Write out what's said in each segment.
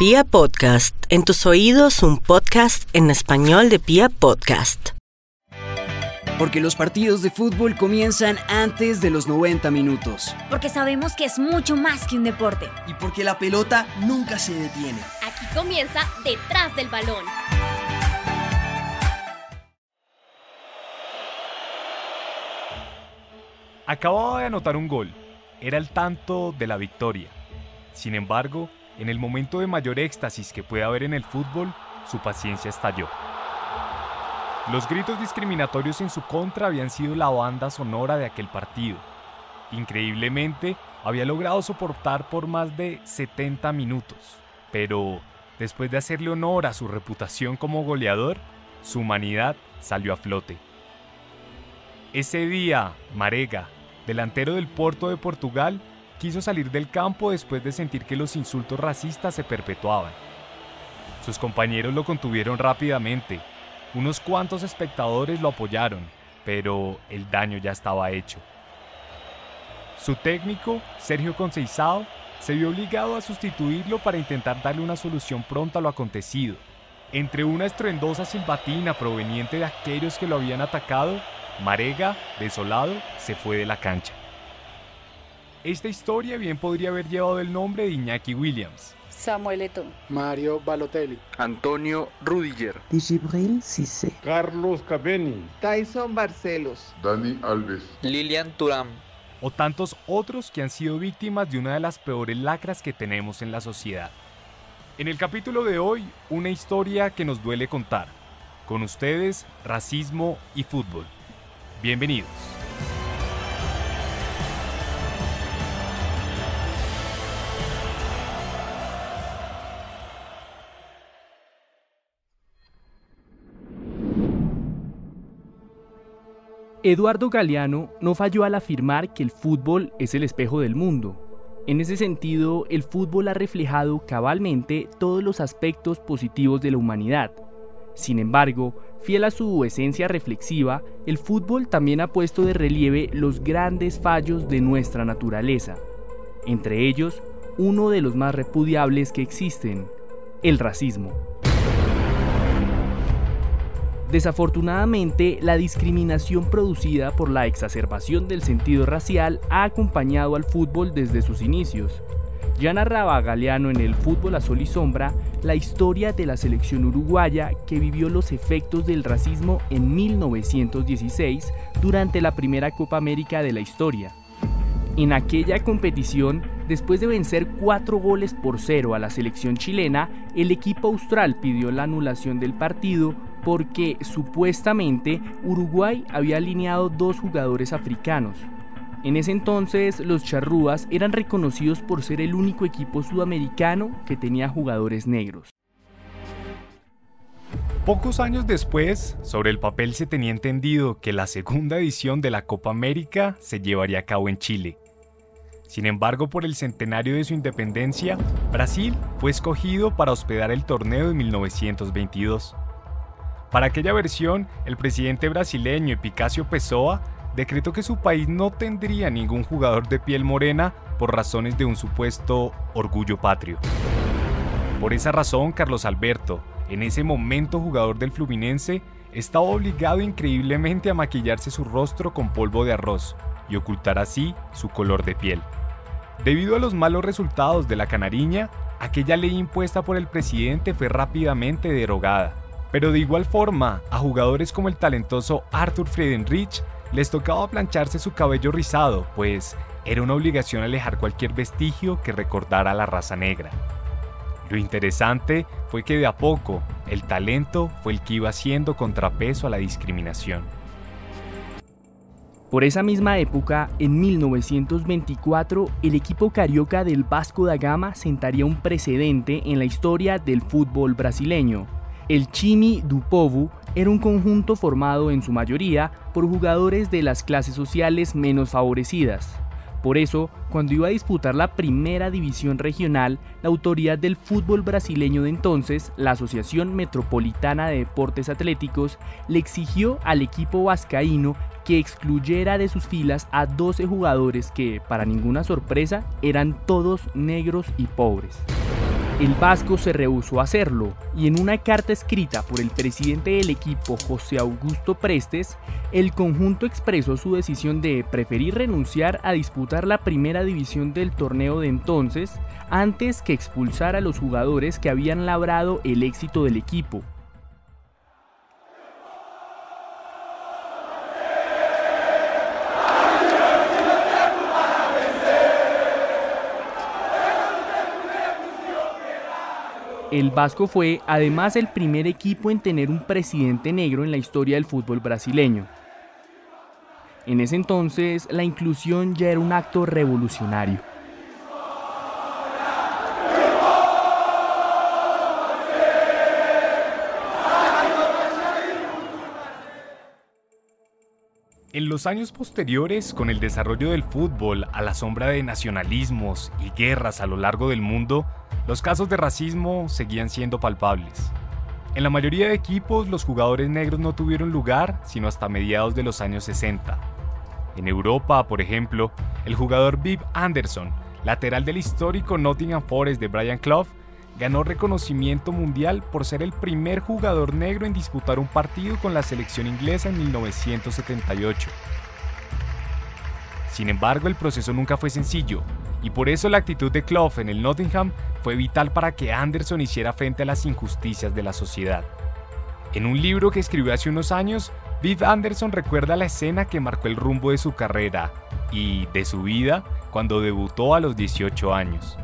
Pia Podcast, en tus oídos un podcast en español de Pia Podcast. Porque los partidos de fútbol comienzan antes de los 90 minutos. Porque sabemos que es mucho más que un deporte. Y porque la pelota nunca se detiene. Aquí comienza Detrás del Balón. Acababa de anotar un gol. Era el tanto de la victoria. Sin embargo, en el momento de mayor éxtasis que puede haber en el fútbol, su paciencia estalló. Los gritos discriminatorios en su contra habían sido la banda sonora de aquel partido. Increíblemente, había logrado soportar por más de 70 minutos, pero después de hacerle honor a su reputación como goleador, su humanidad salió a flote. Ese día, Marega, delantero del Porto de Portugal, quiso salir del campo después de sentir que los insultos racistas se perpetuaban. Sus compañeros lo contuvieron rápidamente. Unos cuantos espectadores lo apoyaron, pero el daño ya estaba hecho. Su técnico, Sergio Conceizao, se vio obligado a sustituirlo para intentar darle una solución pronta a lo acontecido. Entre una estruendosa silbatina proveniente de aquellos que lo habían atacado, Marega, desolado, se fue de la cancha. Esta historia bien podría haber llevado el nombre de Iñaki Williams. Samuel Eto'o. Mario Balotelli. Antonio Rudiger. Gibril Cissé. Carlos Caveni. Tyson Barcelos. Dani Alves. Lilian Turam. O tantos otros que han sido víctimas de una de las peores lacras que tenemos en la sociedad. En el capítulo de hoy, una historia que nos duele contar. Con ustedes, racismo y fútbol. Bienvenidos. Eduardo Galeano no falló al afirmar que el fútbol es el espejo del mundo. En ese sentido, el fútbol ha reflejado cabalmente todos los aspectos positivos de la humanidad. Sin embargo, fiel a su esencia reflexiva, el fútbol también ha puesto de relieve los grandes fallos de nuestra naturaleza. Entre ellos, uno de los más repudiables que existen, el racismo. Desafortunadamente, la discriminación producida por la exacerbación del sentido racial ha acompañado al fútbol desde sus inicios. Ya narraba Galeano en el Fútbol a Sol y Sombra la historia de la selección uruguaya que vivió los efectos del racismo en 1916 durante la primera Copa América de la historia. En aquella competición, después de vencer cuatro goles por cero a la selección chilena, el equipo austral pidió la anulación del partido porque supuestamente Uruguay había alineado dos jugadores africanos. En ese entonces los charrúas eran reconocidos por ser el único equipo sudamericano que tenía jugadores negros. Pocos años después, sobre el papel se tenía entendido que la segunda edición de la Copa América se llevaría a cabo en Chile. Sin embargo, por el centenario de su independencia, Brasil fue escogido para hospedar el torneo de 1922. Para aquella versión, el presidente brasileño Epicacio Pessoa decretó que su país no tendría ningún jugador de piel morena por razones de un supuesto orgullo patrio. Por esa razón, Carlos Alberto, en ese momento jugador del Fluminense, estaba obligado increíblemente a maquillarse su rostro con polvo de arroz y ocultar así su color de piel. Debido a los malos resultados de la canariña, aquella ley impuesta por el presidente fue rápidamente derogada pero de igual forma, a jugadores como el talentoso Arthur Friedenrich les tocaba plancharse su cabello rizado, pues era una obligación alejar cualquier vestigio que recordara a la raza negra. Lo interesante fue que de a poco el talento fue el que iba haciendo contrapeso a la discriminación. Por esa misma época, en 1924, el equipo carioca del Vasco da Gama sentaría un precedente en la historia del fútbol brasileño, el Chimi do Povo era un conjunto formado en su mayoría por jugadores de las clases sociales menos favorecidas. Por eso, cuando iba a disputar la primera división regional, la autoridad del fútbol brasileño de entonces, la Asociación Metropolitana de Deportes Atléticos, le exigió al equipo vascaíno que excluyera de sus filas a 12 jugadores que, para ninguna sorpresa, eran todos negros y pobres. El Vasco se rehusó a hacerlo y en una carta escrita por el presidente del equipo José Augusto Prestes, el conjunto expresó su decisión de preferir renunciar a disputar la primera división del torneo de entonces antes que expulsar a los jugadores que habían labrado el éxito del equipo. El Vasco fue además el primer equipo en tener un presidente negro en la historia del fútbol brasileño. En ese entonces la inclusión ya era un acto revolucionario. En los años posteriores, con el desarrollo del fútbol a la sombra de nacionalismos y guerras a lo largo del mundo, los casos de racismo seguían siendo palpables. En la mayoría de equipos, los jugadores negros no tuvieron lugar sino hasta mediados de los años 60. En Europa, por ejemplo, el jugador Viv Anderson, lateral del histórico Nottingham Forest de Brian Clough, ganó reconocimiento mundial por ser el primer jugador negro en disputar un partido con la selección inglesa en 1978. Sin embargo, el proceso nunca fue sencillo, y por eso la actitud de Clough en el Nottingham fue vital para que Anderson hiciera frente a las injusticias de la sociedad. En un libro que escribió hace unos años, Viv Anderson recuerda la escena que marcó el rumbo de su carrera y de su vida cuando debutó a los 18 años.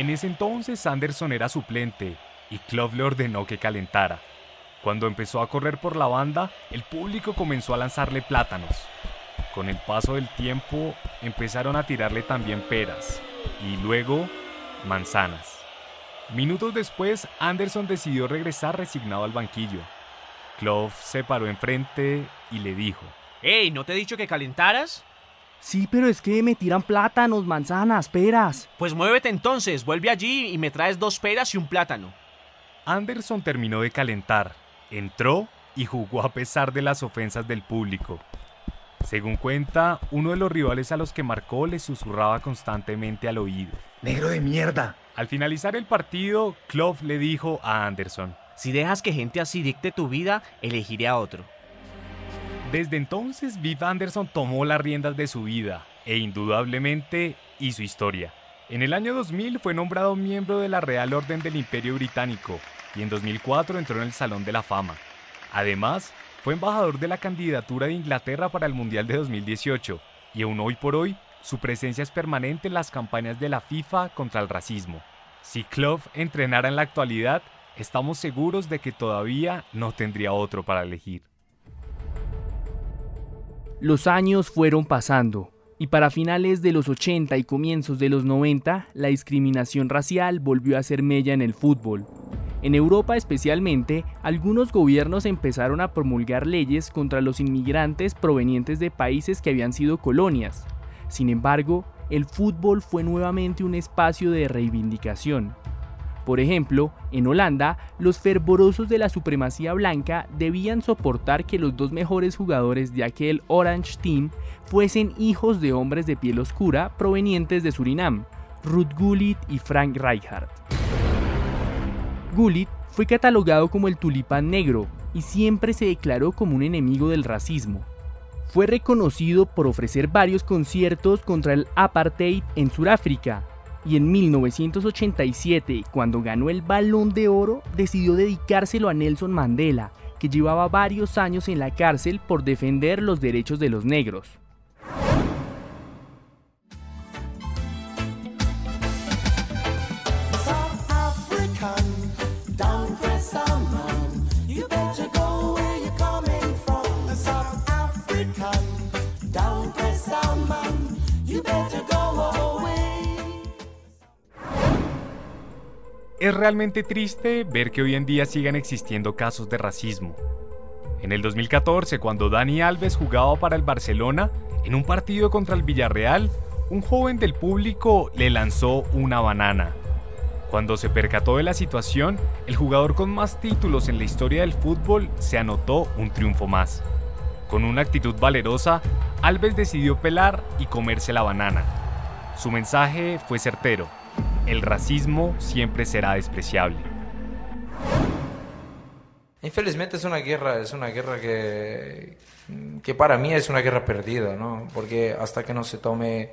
En ese entonces Anderson era suplente y Clough le ordenó que calentara. Cuando empezó a correr por la banda, el público comenzó a lanzarle plátanos. Con el paso del tiempo empezaron a tirarle también peras y luego manzanas. Minutos después, Anderson decidió regresar resignado al banquillo. Clough se paró enfrente y le dijo: ¡Ey! ¿No te he dicho que calentaras? Sí, pero es que me tiran plátanos, manzanas, peras. Pues muévete entonces, vuelve allí y me traes dos peras y un plátano. Anderson terminó de calentar, entró y jugó a pesar de las ofensas del público. Según cuenta, uno de los rivales a los que marcó le susurraba constantemente al oído. Negro de mierda. Al finalizar el partido, Clough le dijo a Anderson, Si dejas que gente así dicte tu vida, elegiré a otro. Desde entonces, Viv Anderson tomó las riendas de su vida e indudablemente hizo historia. En el año 2000 fue nombrado miembro de la Real Orden del Imperio Británico y en 2004 entró en el Salón de la Fama. Además, fue embajador de la candidatura de Inglaterra para el Mundial de 2018 y aún hoy por hoy su presencia es permanente en las campañas de la FIFA contra el racismo. Si Clough entrenara en la actualidad, estamos seguros de que todavía no tendría otro para elegir. Los años fueron pasando y para finales de los 80 y comienzos de los 90, la discriminación racial volvió a ser mella en el fútbol. En Europa especialmente, algunos gobiernos empezaron a promulgar leyes contra los inmigrantes provenientes de países que habían sido colonias. Sin embargo, el fútbol fue nuevamente un espacio de reivindicación. Por ejemplo, en Holanda, los fervorosos de la supremacía blanca debían soportar que los dos mejores jugadores de aquel Orange Team fuesen hijos de hombres de piel oscura provenientes de Surinam, Ruth Gullit y Frank Rijkaard. Gullit fue catalogado como el tulipán negro y siempre se declaró como un enemigo del racismo. Fue reconocido por ofrecer varios conciertos contra el apartheid en Sudáfrica y en 1987, cuando ganó el Balón de Oro, decidió dedicárselo a Nelson Mandela, que llevaba varios años en la cárcel por defender los derechos de los negros. Es realmente triste ver que hoy en día sigan existiendo casos de racismo. En el 2014, cuando Dani Alves jugaba para el Barcelona, en un partido contra el Villarreal, un joven del público le lanzó una banana. Cuando se percató de la situación, el jugador con más títulos en la historia del fútbol se anotó un triunfo más. Con una actitud valerosa, Alves decidió pelar y comerse la banana. Su mensaje fue certero. El racismo siempre será despreciable. Infelizmente es una guerra, es una guerra que, que para mí es una guerra perdida, ¿no? Porque hasta que no se tome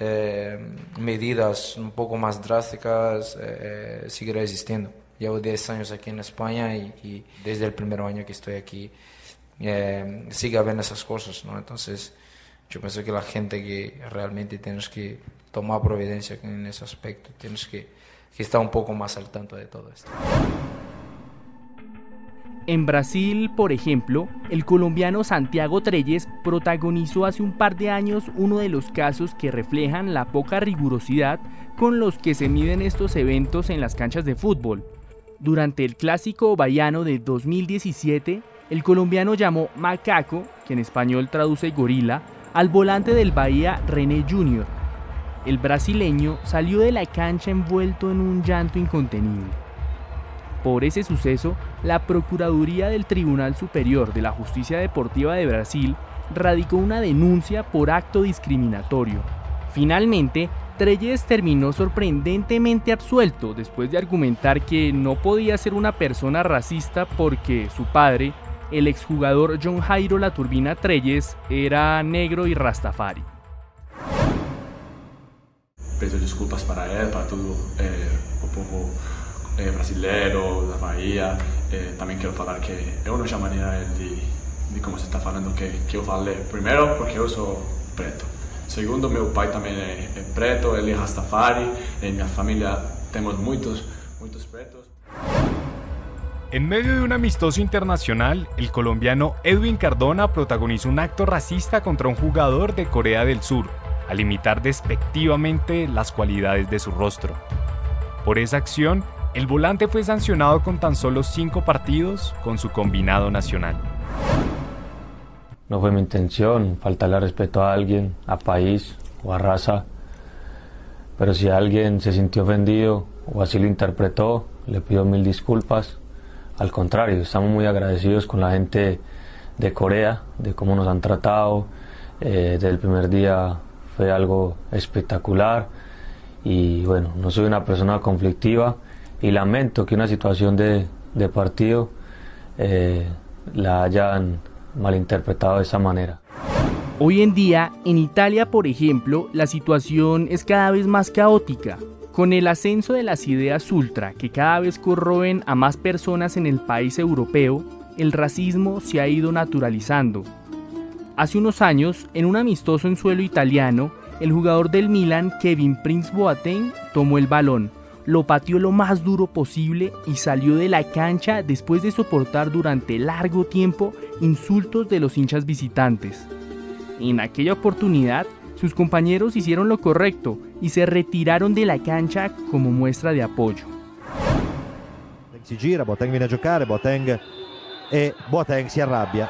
eh, medidas un poco más drásticas, eh, seguirá existiendo. Llevo 10 años aquí en España y, desde el primer año que estoy aquí eh, sigue habiendo esas cosas, ¿no? Entonces yo pienso que la gente que realmente tienes que tomar providencia en ese aspecto, tienes que, que estar un poco más al tanto de todo esto. En Brasil, por ejemplo, el colombiano Santiago Treyes protagonizó hace un par de años uno de los casos que reflejan la poca rigurosidad con los que se miden estos eventos en las canchas de fútbol. Durante el clásico baiano de 2017, el colombiano llamó macaco, que en español traduce gorila, al volante del Bahía René Jr. El brasileño salió de la cancha envuelto en un llanto incontenible. Por ese suceso, la Procuraduría del Tribunal Superior de la Justicia Deportiva de Brasil radicó una denuncia por acto discriminatorio. Finalmente, Treyes terminó sorprendentemente absuelto después de argumentar que no podía ser una persona racista porque su padre, el exjugador John Jairo La Turbina Treyes, era negro y rastafari. Pido disculpas para él, para todo eh, eh, brasileiro, da Bahia. Eh, também quero falar que eu não chamaria ele de, de como você está falando que, que falei. Primeiro, porque eu sou preto. Segundo, meu pai também é preto, ele é Rastafari. Em minha família temos muitos, muitos pretos. En medio de un amistoso internacional, el colombiano Edwin Cardona protagonizó un acto racista contra un jugador de Corea del Sur, al imitar despectivamente las cualidades de su rostro. Por esa acción, el volante fue sancionado con tan solo cinco partidos con su combinado nacional. No fue mi intención faltarle respeto a alguien, a país o a raza, pero si alguien se sintió ofendido o así lo interpretó, le pido mil disculpas. Al contrario, estamos muy agradecidos con la gente de Corea, de cómo nos han tratado. Eh, desde el primer día fue algo espectacular y bueno, no soy una persona conflictiva y lamento que una situación de, partido eh, la hayan malinterpretado de esa manera. Hoy en día, en Italia, por ejemplo, la situación es cada vez más caótica. Con el ascenso de las ideas ultra que cada vez corroen a más personas en el país europeo, el racismo se ha ido naturalizando. Hace unos años, en un amistoso en suelo italiano, el jugador del Milan, Kevin Prince Boateng, tomó el balón, lo pateó lo más duro posible y salió de la cancha después de soportar durante largo tiempo insultos de los hinchas visitantes. En aquella oportunidad, sus compañeros hicieron lo correcto y se retiraron de la cancha como muestra de apoyo. Si gira, Boateng viene a giocare, Boateng e Boateng si arrabbia.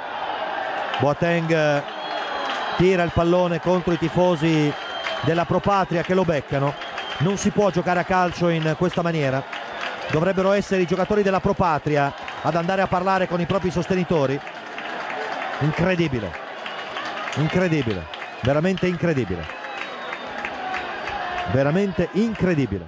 Boateng eh, tira il pallone contro i tifosi della Propatria che lo beccano non si può giocare a calcio in questa maniera. Dovrebbero essere i giocatori della Propatria ad andare a parlare con i propri sostenitori. Incredibile, incredibile, veramente incredibile. Veramente incredibile.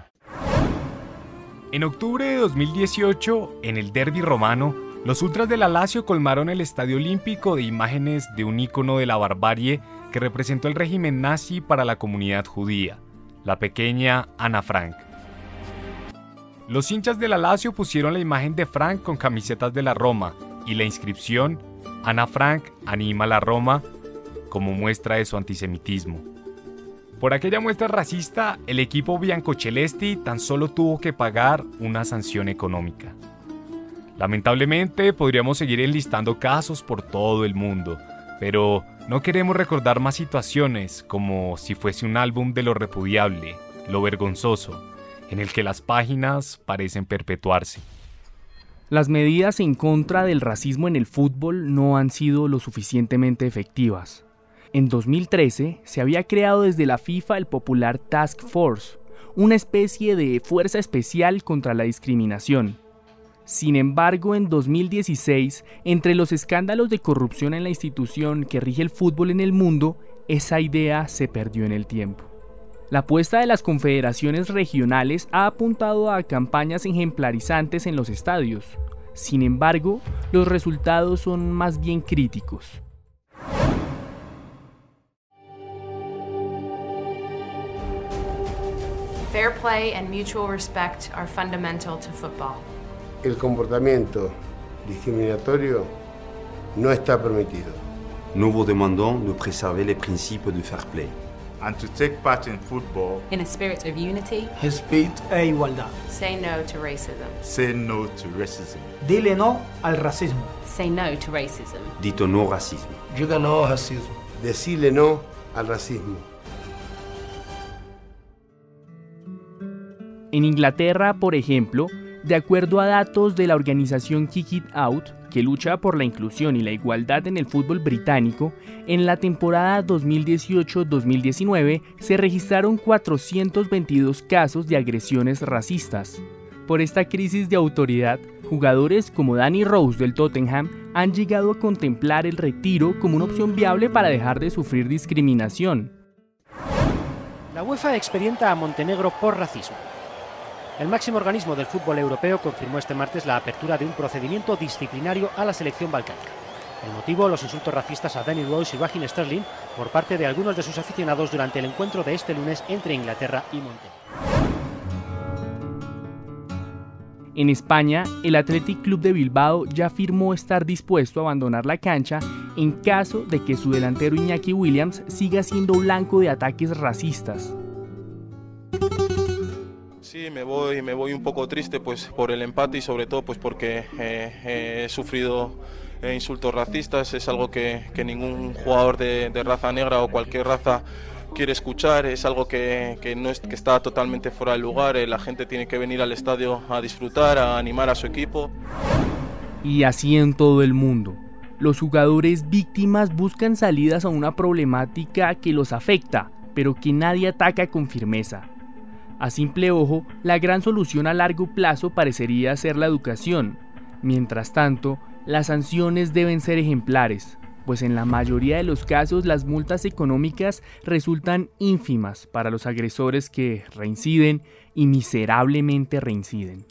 En octubre de 2018, en el derby romano, los ultras de la Lazio colmaron el Estadio Olímpico de imágenes de un ícono de la barbarie que representó el régimen nazi para la comunidad judía la pequeña Ana Frank. Los hinchas de la Lazio pusieron la imagen de Frank con camisetas de la Roma y la inscripción Ana Frank anima la Roma como muestra de su antisemitismo. Por aquella muestra racista, el equipo Biancocelesti tan solo tuvo que pagar una sanción económica. Lamentablemente podríamos seguir enlistando casos por todo el mundo, pero no queremos recordar más situaciones como si fuese un álbum de lo repudiable, lo vergonzoso, en el que las páginas parecen perpetuarse. Las medidas en contra del racismo en el fútbol no han sido lo suficientemente efectivas. En 2013 se había creado desde la FIFA el popular Task Force, una especie de fuerza especial contra la discriminación. Sin embargo, en 2016, entre los escándalos de corrupción en la institución que rige el fútbol en el mundo, esa idea se perdió en el tiempo. La apuesta de las confederaciones regionales ha apuntado a campañas ejemplarizantes en los estadios. Sin embargo, los resultados son más bien críticos. Fair play and mutual respect are fundamental to football. El comportamiento discriminatorio no está permitido. Nous vous demandons de préserver les principes du fair play. And to take part in football in a spirit of unity, respeito e igualdad. Say no to racism. Say no to racism. Dile no al racismo. Say no to racism. Dito no racismo. Diga no al racismo. Decile no al racismo. En Inglaterra, por ejemplo, de acuerdo a datos de la organización Kick It Out, que lucha por la inclusión y la igualdad en el fútbol británico, en la temporada 2018-2019 se registraron 422 casos de agresiones racistas. Por esta crisis de autoridad, jugadores como Danny Rose del Tottenham han llegado a contemplar el retiro como una opción viable para dejar de sufrir discriminación. La UEFA expedienta a Montenegro por racismo. El máximo organismo del fútbol europeo confirmó este martes la apertura de un procedimiento disciplinario a la selección balcánica. El motivo, los insultos racistas a Danny Rose y Raheem Sterling por parte de algunos de sus aficionados durante el encuentro de este lunes entre Inglaterra y Montenegro. En España, el Athletic Club de Bilbao ya afirmó estar dispuesto a abandonar la cancha en caso de que su delantero Iñaki Williams siga siendo blanco de ataques racistas. Sí, me voy, me voy un poco triste pues, por el empate y sobre todo pues, porque eh, he sufrido eh, insultos racistas. Es algo que, que ningún jugador de, de, raza negra o cualquier raza quiere escuchar. Es algo que, que no es, que está totalmente fuera de lugar. Eh, la gente tiene que venir al estadio a disfrutar, a animar a su equipo. Y así en todo el mundo. Los jugadores víctimas buscan salidas a una problemática que los afecta, pero que nadie ataca con firmeza. A simple ojo, la gran solución a largo plazo parecería ser la educación. Mientras tanto, las sanciones deben ser ejemplares, pues en la mayoría de los casos las multas económicas resultan ínfimas para los agresores que reinciden y miserablemente reinciden.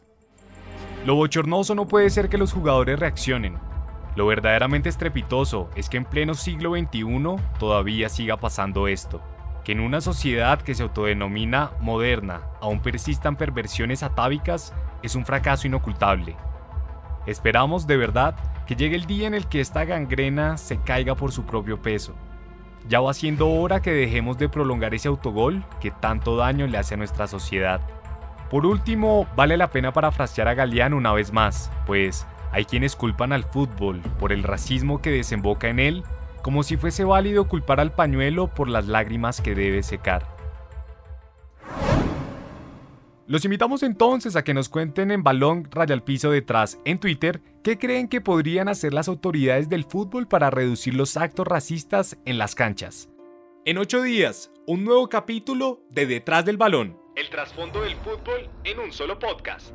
Lo bochornoso no puede ser que los jugadores reaccionen. Lo verdaderamente estrepitoso es que en pleno siglo XXI todavía siga pasando esto que en una sociedad que se autodenomina moderna aún persistan perversiones atávicas es un fracaso inocultable. Esperamos de verdad que llegue el día en el que esta gangrena se caiga por su propio peso. Ya va siendo hora que dejemos de prolongar ese autogol que tanto daño le hace a nuestra sociedad. Por último, vale la pena parafrasear a Galeano una vez más, pues hay quienes culpan al fútbol por el racismo que desemboca en él como si fuese válido culpar al pañuelo por las lágrimas que debe secar. Los invitamos entonces a que nos cuenten en balón raya al piso detrás en Twitter qué creen que podrían hacer las autoridades del fútbol para reducir los actos racistas en las canchas. En ocho días, un nuevo capítulo de Detrás del Balón. El trasfondo del fútbol en un solo podcast.